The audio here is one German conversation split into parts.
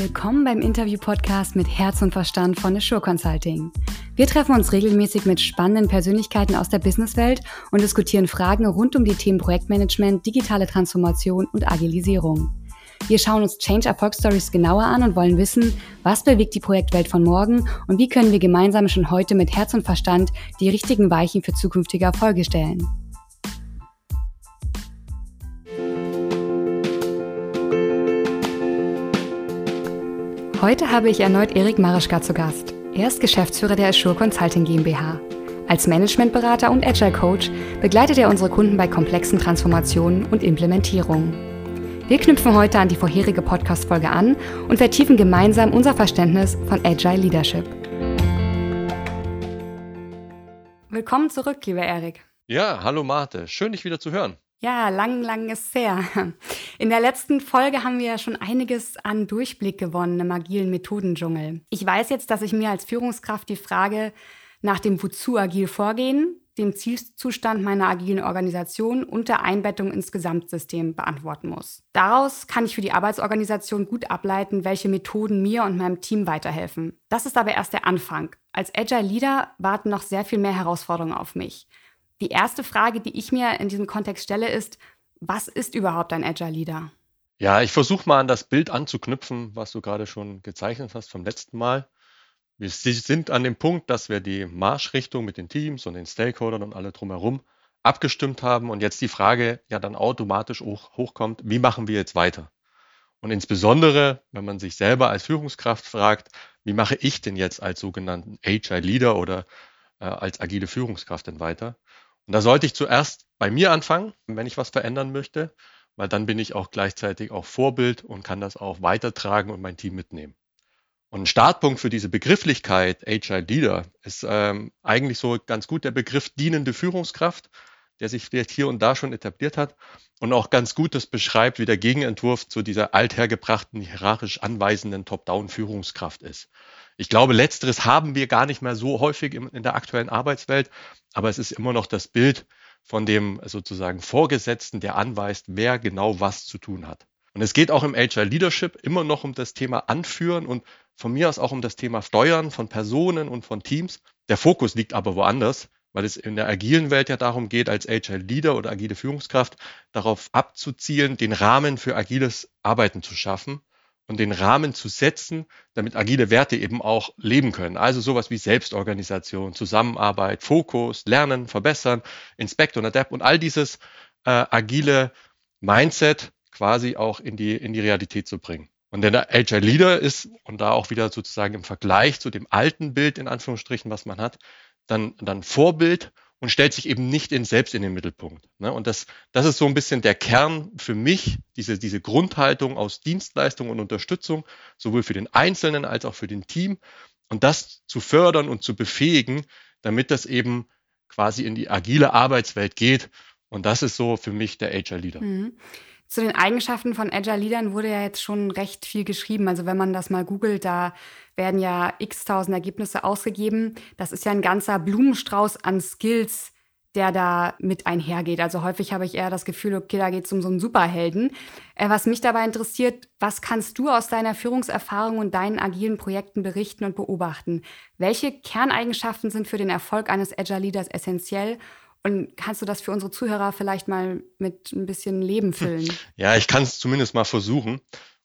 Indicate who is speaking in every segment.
Speaker 1: Willkommen beim Interview-Podcast mit Herz und Verstand von Assure Consulting. Wir treffen uns regelmäßig mit spannenden Persönlichkeiten aus der Businesswelt und diskutieren Fragen rund um die Themen Projektmanagement, digitale Transformation und Agilisierung. Wir schauen uns Change Erfolgsstories genauer an und wollen wissen, was bewegt die Projektwelt von morgen und wie können wir gemeinsam schon heute mit Herz und Verstand die richtigen Weichen für zukünftige Erfolge stellen. Heute habe ich erneut Erik Marischka zu Gast. Er ist Geschäftsführer der Assure Consulting GmbH. Als Managementberater und Agile Coach begleitet er unsere Kunden bei komplexen Transformationen und Implementierungen. Wir knüpfen heute an die vorherige Podcast-Folge an und vertiefen gemeinsam unser Verständnis von Agile Leadership. Willkommen zurück, lieber Erik.
Speaker 2: Ja, hallo Marte. Schön, dich wieder zu hören.
Speaker 1: Ja, lang, lang ist her. In der letzten Folge haben wir ja schon einiges an Durchblick gewonnen im agilen Methodendschungel. Ich weiß jetzt, dass ich mir als Führungskraft die Frage nach dem Wozu agil vorgehen, dem Zielzustand meiner agilen Organisation und der Einbettung ins Gesamtsystem beantworten muss. Daraus kann ich für die Arbeitsorganisation gut ableiten, welche Methoden mir und meinem Team weiterhelfen. Das ist aber erst der Anfang. Als Agile Leader warten noch sehr viel mehr Herausforderungen auf mich. Die erste Frage, die ich mir in diesem Kontext stelle, ist, was ist überhaupt ein Agile Leader?
Speaker 2: Ja, ich versuche mal an das Bild anzuknüpfen, was du gerade schon gezeichnet hast vom letzten Mal. Wir sind an dem Punkt, dass wir die Marschrichtung mit den Teams und den Stakeholdern und alle drumherum abgestimmt haben und jetzt die Frage ja dann automatisch hoch, hochkommt, wie machen wir jetzt weiter? Und insbesondere, wenn man sich selber als Führungskraft fragt, wie mache ich denn jetzt als sogenannten Agile Leader oder äh, als agile Führungskraft denn weiter? Und da sollte ich zuerst bei mir anfangen, wenn ich was verändern möchte, weil dann bin ich auch gleichzeitig auch Vorbild und kann das auch weitertragen und mein Team mitnehmen. Und ein Startpunkt für diese Begrifflichkeit Agile Leader ist ähm, eigentlich so ganz gut der Begriff dienende Führungskraft, der sich vielleicht hier und da schon etabliert hat und auch ganz gut das beschreibt, wie der Gegenentwurf zu dieser althergebrachten, hierarchisch anweisenden Top-Down-Führungskraft ist. Ich glaube, letzteres haben wir gar nicht mehr so häufig in der aktuellen Arbeitswelt, aber es ist immer noch das Bild von dem sozusagen Vorgesetzten, der anweist, wer genau was zu tun hat. Und es geht auch im Agile Leadership immer noch um das Thema Anführen und von mir aus auch um das Thema Steuern von Personen und von Teams. Der Fokus liegt aber woanders, weil es in der agilen Welt ja darum geht, als Agile Leader oder agile Führungskraft darauf abzuzielen, den Rahmen für agiles Arbeiten zu schaffen und den Rahmen zu setzen, damit agile Werte eben auch leben können. Also sowas wie Selbstorganisation, Zusammenarbeit, Fokus, Lernen, Verbessern, Inspect und Adapt und all dieses äh, agile Mindset quasi auch in die, in die Realität zu bringen. Und der Agile Leader ist, und da auch wieder sozusagen im Vergleich zu dem alten Bild in Anführungsstrichen, was man hat, dann, dann Vorbild und stellt sich eben nicht in, selbst in den Mittelpunkt. Ne? Und das, das ist so ein bisschen der Kern für mich, diese, diese Grundhaltung aus Dienstleistung und Unterstützung, sowohl für den Einzelnen als auch für den Team. Und das zu fördern und zu befähigen, damit das eben quasi in die agile Arbeitswelt geht. Und das ist so für mich der Agile Leader. Mhm.
Speaker 1: Zu den Eigenschaften von Agile Leadern wurde ja jetzt schon recht viel geschrieben. Also wenn man das mal googelt, da werden ja x tausend Ergebnisse ausgegeben. Das ist ja ein ganzer Blumenstrauß an Skills, der da mit einhergeht. Also häufig habe ich eher das Gefühl, okay, da geht es um so einen Superhelden. Äh, was mich dabei interessiert, was kannst du aus deiner Führungserfahrung und deinen agilen Projekten berichten und beobachten? Welche Kerneigenschaften sind für den Erfolg eines Agile Leaders essentiell und kannst du das für unsere Zuhörer vielleicht mal mit ein bisschen Leben füllen?
Speaker 2: Ja, ich kann es zumindest mal versuchen.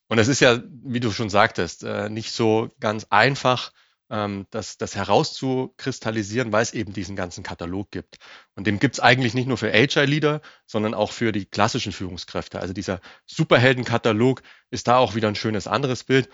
Speaker 2: Und es ist ja, wie du schon sagtest, äh, nicht so ganz einfach, ähm, das, das herauszukristallisieren, weil es eben diesen ganzen Katalog gibt. Und den gibt es eigentlich nicht nur für Agile-Leader, sondern auch für die klassischen Führungskräfte. Also dieser Superheldenkatalog ist da auch wieder ein schönes anderes Bild.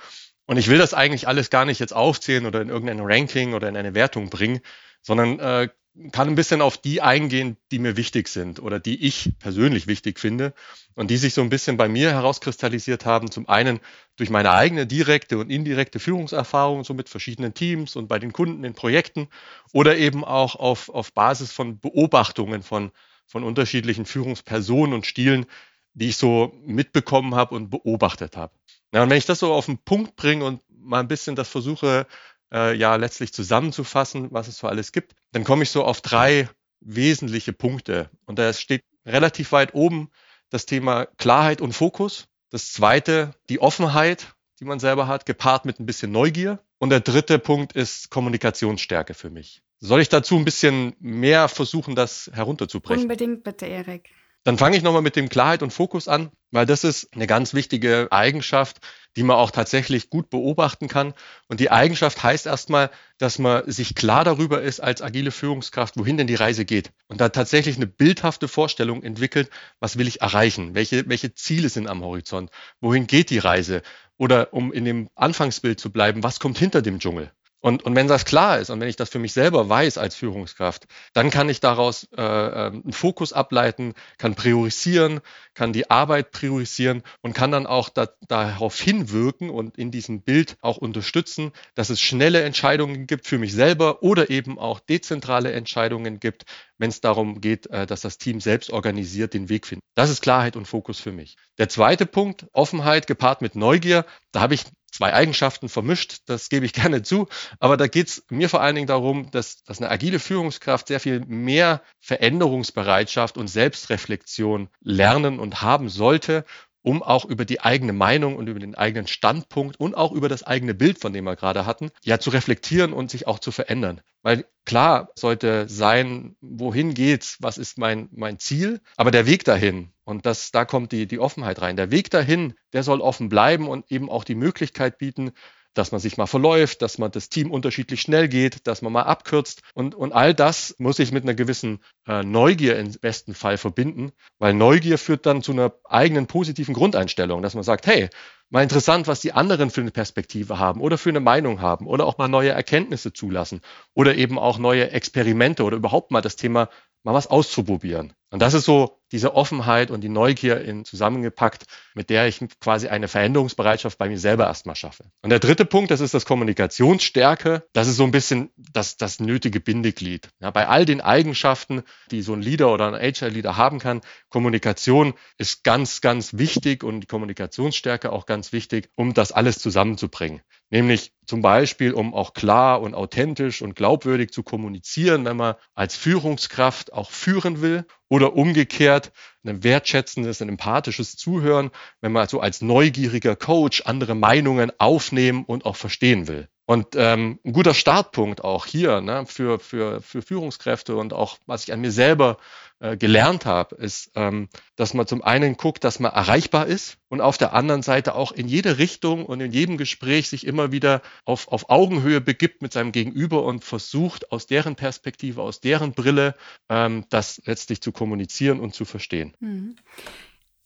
Speaker 2: Und ich will das eigentlich alles gar nicht jetzt aufzählen oder in irgendein Ranking oder in eine Wertung bringen, sondern äh, kann ein bisschen auf die eingehen, die mir wichtig sind oder die ich persönlich wichtig finde und die sich so ein bisschen bei mir herauskristallisiert haben. Zum einen durch meine eigene direkte und indirekte Führungserfahrung, so mit verschiedenen Teams und bei den Kunden in Projekten oder eben auch auf, auf Basis von Beobachtungen von, von unterschiedlichen Führungspersonen und Stilen, die ich so mitbekommen habe und beobachtet habe. Ja, und wenn ich das so auf den Punkt bringe und mal ein bisschen das versuche äh, ja letztlich zusammenzufassen, was es so alles gibt, dann komme ich so auf drei wesentliche Punkte. Und da steht relativ weit oben das Thema Klarheit und Fokus. Das zweite, die Offenheit, die man selber hat, gepaart mit ein bisschen Neugier. Und der dritte Punkt ist Kommunikationsstärke für mich. Soll ich dazu ein bisschen mehr versuchen, das herunterzubrechen?
Speaker 1: Unbedingt bitte, Erik.
Speaker 2: Dann fange ich nochmal mit dem Klarheit und Fokus an, weil das ist eine ganz wichtige Eigenschaft, die man auch tatsächlich gut beobachten kann. Und die Eigenschaft heißt erstmal, dass man sich klar darüber ist als agile Führungskraft, wohin denn die Reise geht. Und da tatsächlich eine bildhafte Vorstellung entwickelt, was will ich erreichen? Welche, welche Ziele sind am Horizont? Wohin geht die Reise? Oder um in dem Anfangsbild zu bleiben, was kommt hinter dem Dschungel? Und, und wenn das klar ist und wenn ich das für mich selber weiß als Führungskraft, dann kann ich daraus äh, ähm, einen Fokus ableiten, kann priorisieren, kann die Arbeit priorisieren und kann dann auch da, darauf hinwirken und in diesem Bild auch unterstützen, dass es schnelle Entscheidungen gibt für mich selber oder eben auch dezentrale Entscheidungen gibt, wenn es darum geht, äh, dass das Team selbst organisiert den Weg findet. Das ist Klarheit und Fokus für mich. Der zweite Punkt, Offenheit gepaart mit Neugier, da habe ich zwei Eigenschaften vermischt, das gebe ich gerne zu. Aber da geht es mir vor allen Dingen darum, dass, dass eine agile Führungskraft sehr viel mehr Veränderungsbereitschaft und Selbstreflexion lernen und haben sollte, um auch über die eigene Meinung und über den eigenen Standpunkt und auch über das eigene Bild, von dem wir gerade hatten, ja zu reflektieren und sich auch zu verändern. Weil klar sollte sein, wohin geht's, was ist mein, mein Ziel, aber der Weg dahin, und das, da kommt die, die Offenheit rein. Der Weg dahin, der soll offen bleiben und eben auch die Möglichkeit bieten, dass man sich mal verläuft, dass man das Team unterschiedlich schnell geht, dass man mal abkürzt. Und, und all das muss ich mit einer gewissen äh, Neugier im besten Fall verbinden, weil Neugier führt dann zu einer eigenen positiven Grundeinstellung, dass man sagt, hey, mal interessant, was die anderen für eine Perspektive haben oder für eine Meinung haben oder auch mal neue Erkenntnisse zulassen oder eben auch neue Experimente oder überhaupt mal das Thema mal was auszuprobieren. Und das ist so diese Offenheit und die Neugier in zusammengepackt, mit der ich quasi eine Veränderungsbereitschaft bei mir selber erstmal schaffe. Und der dritte Punkt, das ist das Kommunikationsstärke. Das ist so ein bisschen das, das nötige Bindeglied. Ja, bei all den Eigenschaften, die so ein Leader oder ein HR-Leader haben kann, Kommunikation ist ganz, ganz wichtig und die Kommunikationsstärke auch ganz wichtig, um das alles zusammenzubringen. Nämlich zum Beispiel, um auch klar und authentisch und glaubwürdig zu kommunizieren, wenn man als Führungskraft auch führen will oder umgekehrt ein wertschätzendes, ein empathisches Zuhören, wenn man so als neugieriger Coach andere Meinungen aufnehmen und auch verstehen will. Und ähm, ein guter Startpunkt auch hier ne, für, für, für Führungskräfte und auch was ich an mir selber äh, gelernt habe, ist, ähm, dass man zum einen guckt, dass man erreichbar ist und auf der anderen Seite auch in jede Richtung und in jedem Gespräch sich immer wieder auf, auf Augenhöhe begibt mit seinem Gegenüber und versucht aus deren Perspektive, aus deren Brille ähm, das letztlich zu kommunizieren und zu verstehen. Mhm.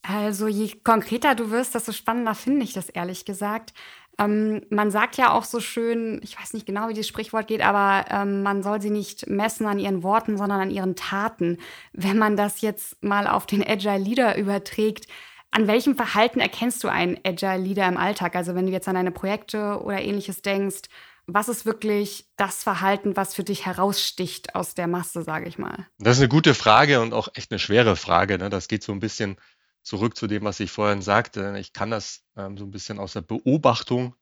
Speaker 1: Also je konkreter du wirst, desto spannender finde ich das ehrlich gesagt. Ähm, man sagt ja auch so schön, ich weiß nicht genau, wie das Sprichwort geht, aber ähm, man soll sie nicht messen an ihren Worten, sondern an ihren Taten. Wenn man das jetzt mal auf den Agile Leader überträgt, an welchem Verhalten erkennst du einen Agile Leader im Alltag? Also wenn du jetzt an deine Projekte oder ähnliches denkst, was ist wirklich das Verhalten, was für dich heraussticht aus der Masse, sage ich mal?
Speaker 2: Das ist eine gute Frage und auch echt eine schwere Frage. Ne? Das geht so ein bisschen zurück zu dem, was ich vorhin sagte. Ich kann das ähm, so ein bisschen aus der Beobachtung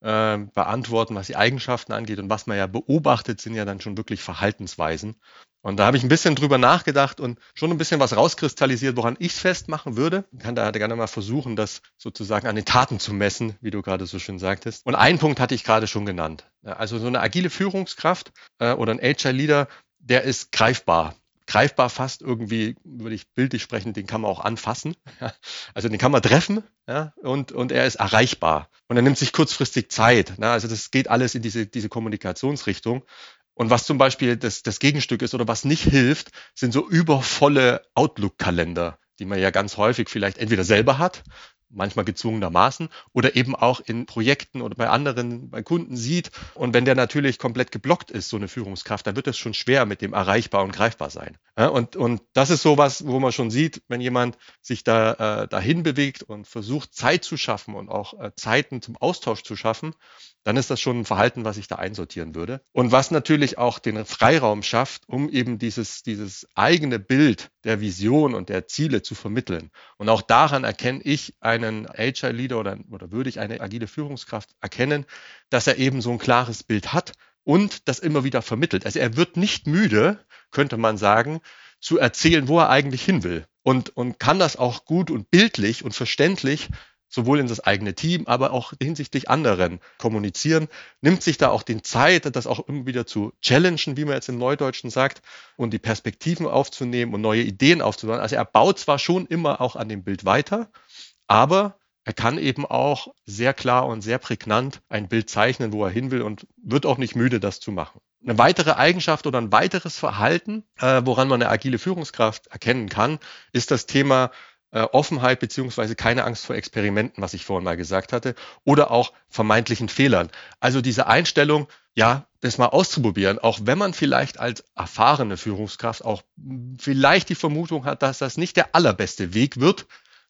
Speaker 2: äh, beantworten, was die Eigenschaften angeht. Und was man ja beobachtet, sind ja dann schon wirklich Verhaltensweisen. Und da habe ich ein bisschen drüber nachgedacht und schon ein bisschen was rauskristallisiert, woran ich es festmachen würde. Ich kann da gerne mal versuchen, das sozusagen an den Taten zu messen, wie du gerade so schön sagtest. Und einen Punkt hatte ich gerade schon genannt. Also so eine agile Führungskraft äh, oder ein HR-Leader, der ist greifbar greifbar fast irgendwie, würde ich bildlich sprechen, den kann man auch anfassen. Also den kann man treffen ja, und, und er ist erreichbar. Und er nimmt sich kurzfristig Zeit. Ja. Also das geht alles in diese, diese Kommunikationsrichtung. Und was zum Beispiel das, das Gegenstück ist oder was nicht hilft, sind so übervolle Outlook-Kalender, die man ja ganz häufig vielleicht entweder selber hat manchmal gezwungenermaßen oder eben auch in Projekten oder bei anderen, bei Kunden sieht. Und wenn der natürlich komplett geblockt ist, so eine Führungskraft, dann wird es schon schwer mit dem erreichbar und greifbar sein. Und, und das ist sowas, wo man schon sieht, wenn jemand sich da äh, dahin bewegt und versucht, Zeit zu schaffen und auch äh, Zeiten zum Austausch zu schaffen, dann ist das schon ein Verhalten, was ich da einsortieren würde. Und was natürlich auch den Freiraum schafft, um eben dieses, dieses eigene Bild der Vision und der Ziele zu vermitteln. Und auch daran erkenne ich einen HR-Leader oder, oder würde ich eine agile Führungskraft erkennen, dass er eben so ein klares Bild hat und das immer wieder vermittelt. Also er wird nicht müde, könnte man sagen, zu erzählen, wo er eigentlich hin will. Und, und kann das auch gut und bildlich und verständlich sowohl in das eigene Team, aber auch hinsichtlich anderen kommunizieren, nimmt sich da auch den Zeit, das auch immer wieder zu challengen, wie man jetzt im Neudeutschen sagt, und die Perspektiven aufzunehmen und neue Ideen aufzubauen. Also er baut zwar schon immer auch an dem Bild weiter, aber er kann eben auch sehr klar und sehr prägnant ein Bild zeichnen, wo er hin will und wird auch nicht müde, das zu machen. Eine weitere Eigenschaft oder ein weiteres Verhalten, äh, woran man eine agile Führungskraft erkennen kann, ist das Thema äh, Offenheit beziehungsweise keine Angst vor Experimenten, was ich vorhin mal gesagt hatte, oder auch vermeintlichen Fehlern. Also diese Einstellung, ja, das mal auszuprobieren, auch wenn man vielleicht als erfahrene Führungskraft auch vielleicht die Vermutung hat, dass das nicht der allerbeste Weg wird,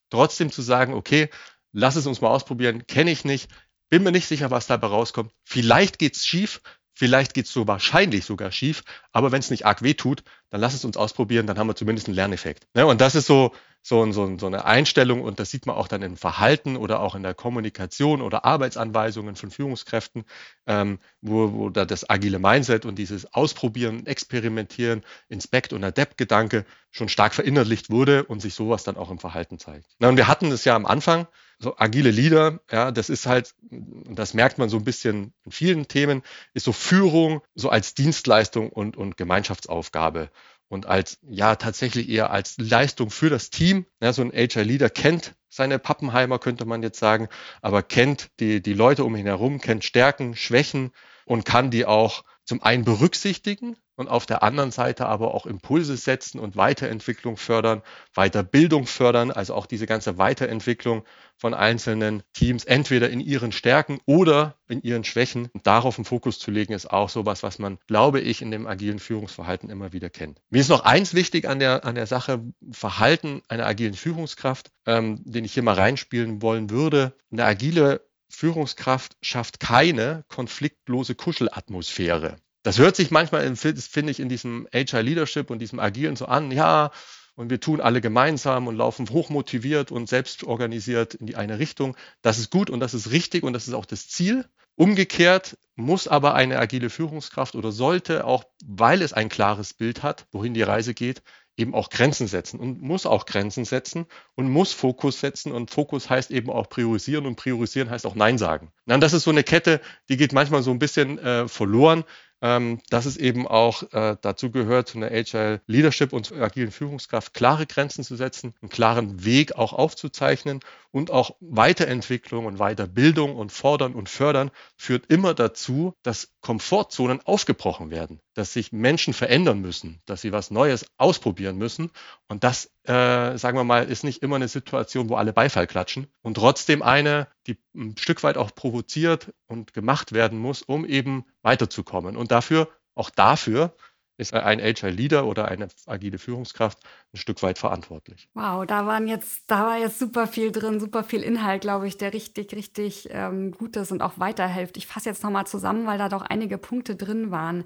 Speaker 2: trotzdem zu sagen, okay, lass es uns mal ausprobieren, kenne ich nicht, bin mir nicht sicher, was dabei rauskommt. Vielleicht geht's schief, vielleicht geht's so wahrscheinlich sogar schief, aber wenn es nicht arg weh tut, dann lass es uns ausprobieren, dann haben wir zumindest einen Lerneffekt. Ja, und das ist so, so, so, so eine Einstellung und das sieht man auch dann im Verhalten oder auch in der Kommunikation oder Arbeitsanweisungen von Führungskräften, ähm, wo, wo da das agile Mindset und dieses Ausprobieren, Experimentieren, Inspect und Adapt-Gedanke schon stark verinnerlicht wurde und sich sowas dann auch im Verhalten zeigt. Na, und wir hatten das ja am Anfang, so agile Leader, ja, das ist halt, das merkt man so ein bisschen in vielen Themen, ist so Führung so als Dienstleistung und, und Gemeinschaftsaufgabe und als, ja, tatsächlich eher als Leistung für das Team. Ja, so ein HR-Leader kennt seine Pappenheimer, könnte man jetzt sagen, aber kennt die, die Leute um ihn herum, kennt Stärken, Schwächen und kann die auch zum einen berücksichtigen und auf der anderen Seite aber auch Impulse setzen und Weiterentwicklung fördern, Weiterbildung fördern, also auch diese ganze Weiterentwicklung von einzelnen Teams, entweder in ihren Stärken oder in ihren Schwächen. Und darauf einen Fokus zu legen, ist auch sowas, was man, glaube ich, in dem agilen Führungsverhalten immer wieder kennt. Mir ist noch eins wichtig an der, an der Sache Verhalten einer agilen Führungskraft, ähm, den ich hier mal reinspielen wollen würde. Eine agile Führungskraft schafft keine konfliktlose Kuschelatmosphäre. Das hört sich manchmal, finde ich, in diesem HR Leadership und diesem Agilen so an, ja, und wir tun alle gemeinsam und laufen hochmotiviert und selbst organisiert in die eine Richtung. Das ist gut und das ist richtig und das ist auch das Ziel. Umgekehrt muss aber eine agile Führungskraft oder sollte auch, weil es ein klares Bild hat, wohin die Reise geht, eben auch Grenzen setzen und muss auch Grenzen setzen und muss Fokus setzen und Fokus heißt eben auch priorisieren und priorisieren heißt auch Nein sagen. Und das ist so eine Kette, die geht manchmal so ein bisschen äh, verloren ähm, dass es eben auch äh, dazu gehört, zu einer Agile Leadership und zur agilen Führungskraft klare Grenzen zu setzen, einen klaren Weg auch aufzuzeichnen und auch Weiterentwicklung und Weiterbildung und Fordern und Fördern führt immer dazu, dass Komfortzonen aufgebrochen werden, dass sich Menschen verändern müssen, dass sie was Neues ausprobieren müssen. Und das, äh, sagen wir mal, ist nicht immer eine Situation, wo alle Beifall klatschen und trotzdem eine, die ein Stück weit auch provoziert und gemacht werden muss, um eben weiterzukommen. Und dafür, auch dafür, ist ein Agile Leader oder eine agile Führungskraft ein Stück weit verantwortlich.
Speaker 1: Wow, da waren jetzt, da war jetzt super viel drin, super viel Inhalt, glaube ich, der richtig, richtig ähm, gut ist und auch weiterhilft. Ich fasse jetzt nochmal zusammen, weil da doch einige Punkte drin waren.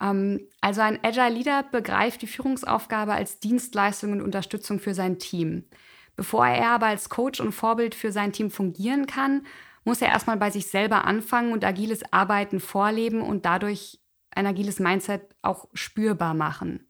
Speaker 1: Ähm, also ein Agile Leader begreift die Führungsaufgabe als Dienstleistung und Unterstützung für sein Team. Bevor er aber als Coach und Vorbild für sein Team fungieren kann, muss er erstmal bei sich selber anfangen und agiles Arbeiten vorleben und dadurch ein agiles Mindset auch spürbar machen.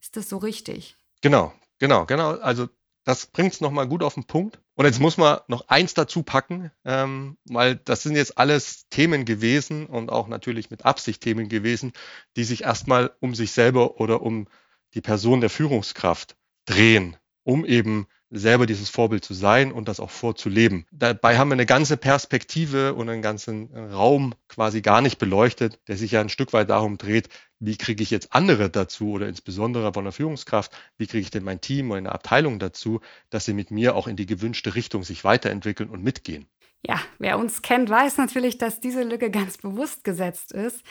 Speaker 1: Ist das so richtig?
Speaker 2: Genau, genau, genau. Also das bringt es nochmal gut auf den Punkt. Und jetzt muss man noch eins dazu packen, ähm, weil das sind jetzt alles Themen gewesen und auch natürlich mit Absicht Themen gewesen, die sich erstmal um sich selber oder um die Person der Führungskraft drehen, um eben selber dieses Vorbild zu sein und das auch vorzuleben. Dabei haben wir eine ganze Perspektive und einen ganzen Raum quasi gar nicht beleuchtet, der sich ja ein Stück weit darum dreht, wie kriege ich jetzt andere dazu oder insbesondere von der Führungskraft, wie kriege ich denn mein Team oder eine Abteilung dazu, dass sie mit mir auch in die gewünschte Richtung sich weiterentwickeln und mitgehen.
Speaker 1: Ja, wer uns kennt, weiß natürlich, dass diese Lücke ganz bewusst gesetzt ist.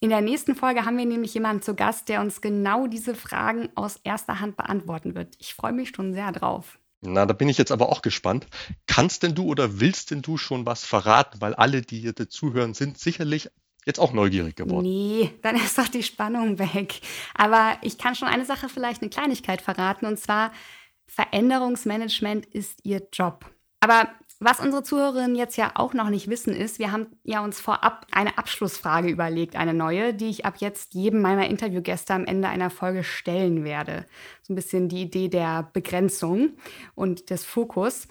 Speaker 1: In der nächsten Folge haben wir nämlich jemanden zu Gast, der uns genau diese Fragen aus erster Hand beantworten wird. Ich freue mich schon sehr drauf.
Speaker 2: Na, da bin ich jetzt aber auch gespannt. Kannst denn du oder willst denn du schon was verraten? Weil alle, die hier zuhören, sind sicherlich jetzt auch neugierig geworden.
Speaker 1: Nee, dann ist doch die Spannung weg. Aber ich kann schon eine Sache vielleicht eine Kleinigkeit verraten und zwar Veränderungsmanagement ist ihr Job. Aber was unsere Zuhörerinnen jetzt ja auch noch nicht wissen, ist, wir haben ja uns vorab eine Abschlussfrage überlegt, eine neue, die ich ab jetzt jedem meiner Interviewgäste am Ende einer Folge stellen werde. So ein bisschen die Idee der Begrenzung und des Fokus.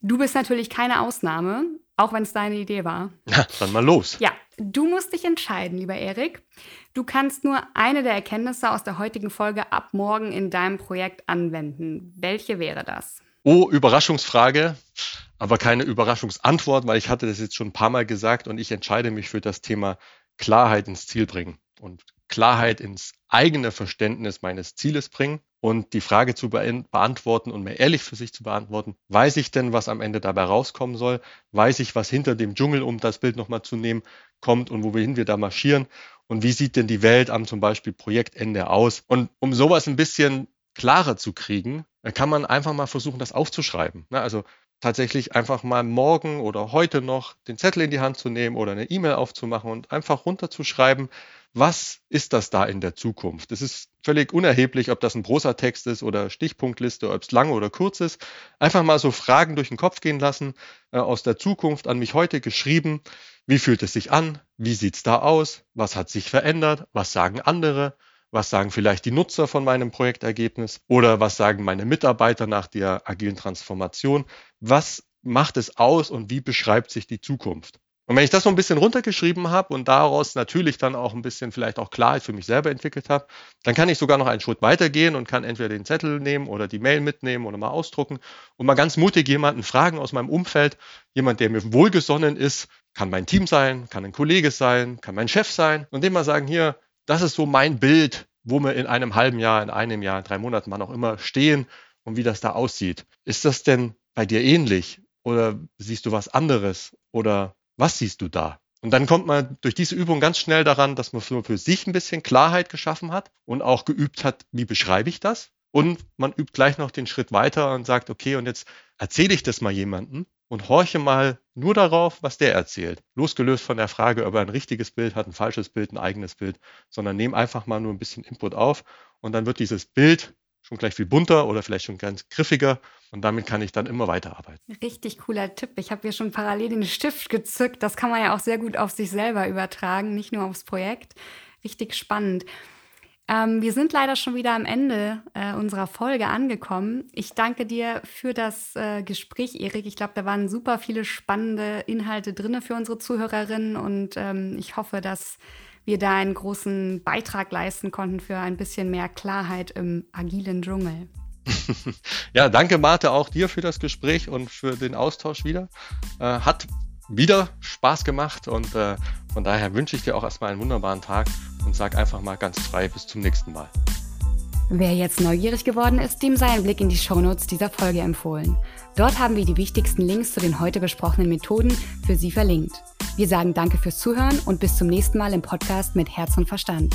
Speaker 1: Du bist natürlich keine Ausnahme, auch wenn es deine Idee war.
Speaker 2: Ja, dann mal los.
Speaker 1: Ja, du musst dich entscheiden, lieber Erik. Du kannst nur eine der Erkenntnisse aus der heutigen Folge ab morgen in deinem Projekt anwenden. Welche wäre das?
Speaker 2: Oh, Überraschungsfrage, aber keine Überraschungsantwort, weil ich hatte das jetzt schon ein paar Mal gesagt und ich entscheide mich für das Thema Klarheit ins Ziel bringen und Klarheit ins eigene Verständnis meines Zieles bringen und die Frage zu beantworten und mir ehrlich für sich zu beantworten, weiß ich denn, was am Ende dabei rauskommen soll? Weiß ich, was hinter dem Dschungel, um das Bild nochmal zu nehmen, kommt und wohin wir da marschieren? Und wie sieht denn die Welt am zum Beispiel Projektende aus? Und um sowas ein bisschen klarer zu kriegen, kann man einfach mal versuchen, das aufzuschreiben. Ne? Also tatsächlich einfach mal morgen oder heute noch den Zettel in die Hand zu nehmen oder eine E-Mail aufzumachen und einfach runterzuschreiben, was ist das da in der Zukunft? Es ist völlig unerheblich, ob das ein großer Text ist oder Stichpunktliste, ob es lang oder kurz ist. Einfach mal so Fragen durch den Kopf gehen lassen, äh, aus der Zukunft an mich heute geschrieben. Wie fühlt es sich an? Wie sieht's da aus? Was hat sich verändert? Was sagen andere? Was sagen vielleicht die Nutzer von meinem Projektergebnis? Oder was sagen meine Mitarbeiter nach der agilen Transformation? Was macht es aus und wie beschreibt sich die Zukunft? Und wenn ich das so ein bisschen runtergeschrieben habe und daraus natürlich dann auch ein bisschen vielleicht auch Klarheit für mich selber entwickelt habe, dann kann ich sogar noch einen Schritt weitergehen und kann entweder den Zettel nehmen oder die Mail mitnehmen oder mal ausdrucken und mal ganz mutig jemanden fragen aus meinem Umfeld, jemand, der mir wohlgesonnen ist, kann mein Team sein, kann ein Kollege sein, kann mein Chef sein und dem mal sagen, hier, das ist so mein Bild, wo wir in einem halben Jahr, in einem Jahr, in drei Monaten, wann auch immer stehen und wie das da aussieht. Ist das denn bei dir ähnlich oder siehst du was anderes oder was siehst du da? Und dann kommt man durch diese Übung ganz schnell daran, dass man für sich ein bisschen Klarheit geschaffen hat und auch geübt hat, wie beschreibe ich das? Und man übt gleich noch den Schritt weiter und sagt, okay, und jetzt erzähle ich das mal jemandem und horche mal nur darauf, was der erzählt. Losgelöst von der Frage, ob er ein richtiges Bild hat, ein falsches Bild, ein eigenes Bild, sondern nehme einfach mal nur ein bisschen Input auf und dann wird dieses Bild schon gleich viel bunter oder vielleicht schon ganz griffiger und damit kann ich dann immer weiterarbeiten.
Speaker 1: Richtig cooler Tipp. Ich habe hier schon parallel den Stift gezückt. Das kann man ja auch sehr gut auf sich selber übertragen, nicht nur aufs Projekt. Richtig spannend. Ähm, wir sind leider schon wieder am Ende äh, unserer Folge angekommen. Ich danke dir für das äh, Gespräch, Erik. Ich glaube, da waren super viele spannende Inhalte drin für unsere Zuhörerinnen und ähm, ich hoffe, dass wir da einen großen Beitrag leisten konnten für ein bisschen mehr Klarheit im agilen Dschungel.
Speaker 2: ja, danke Marte auch dir für das Gespräch und für den Austausch wieder. Äh, hat wieder Spaß gemacht und äh, von daher wünsche ich dir auch erstmal einen wunderbaren Tag und sag einfach mal ganz frei bis zum nächsten Mal.
Speaker 1: Wer jetzt neugierig geworden ist, dem sei ein Blick in die Shownotes dieser Folge empfohlen. Dort haben wir die wichtigsten Links zu den heute besprochenen Methoden für Sie verlinkt. Wir sagen danke fürs Zuhören und bis zum nächsten Mal im Podcast mit Herz und Verstand.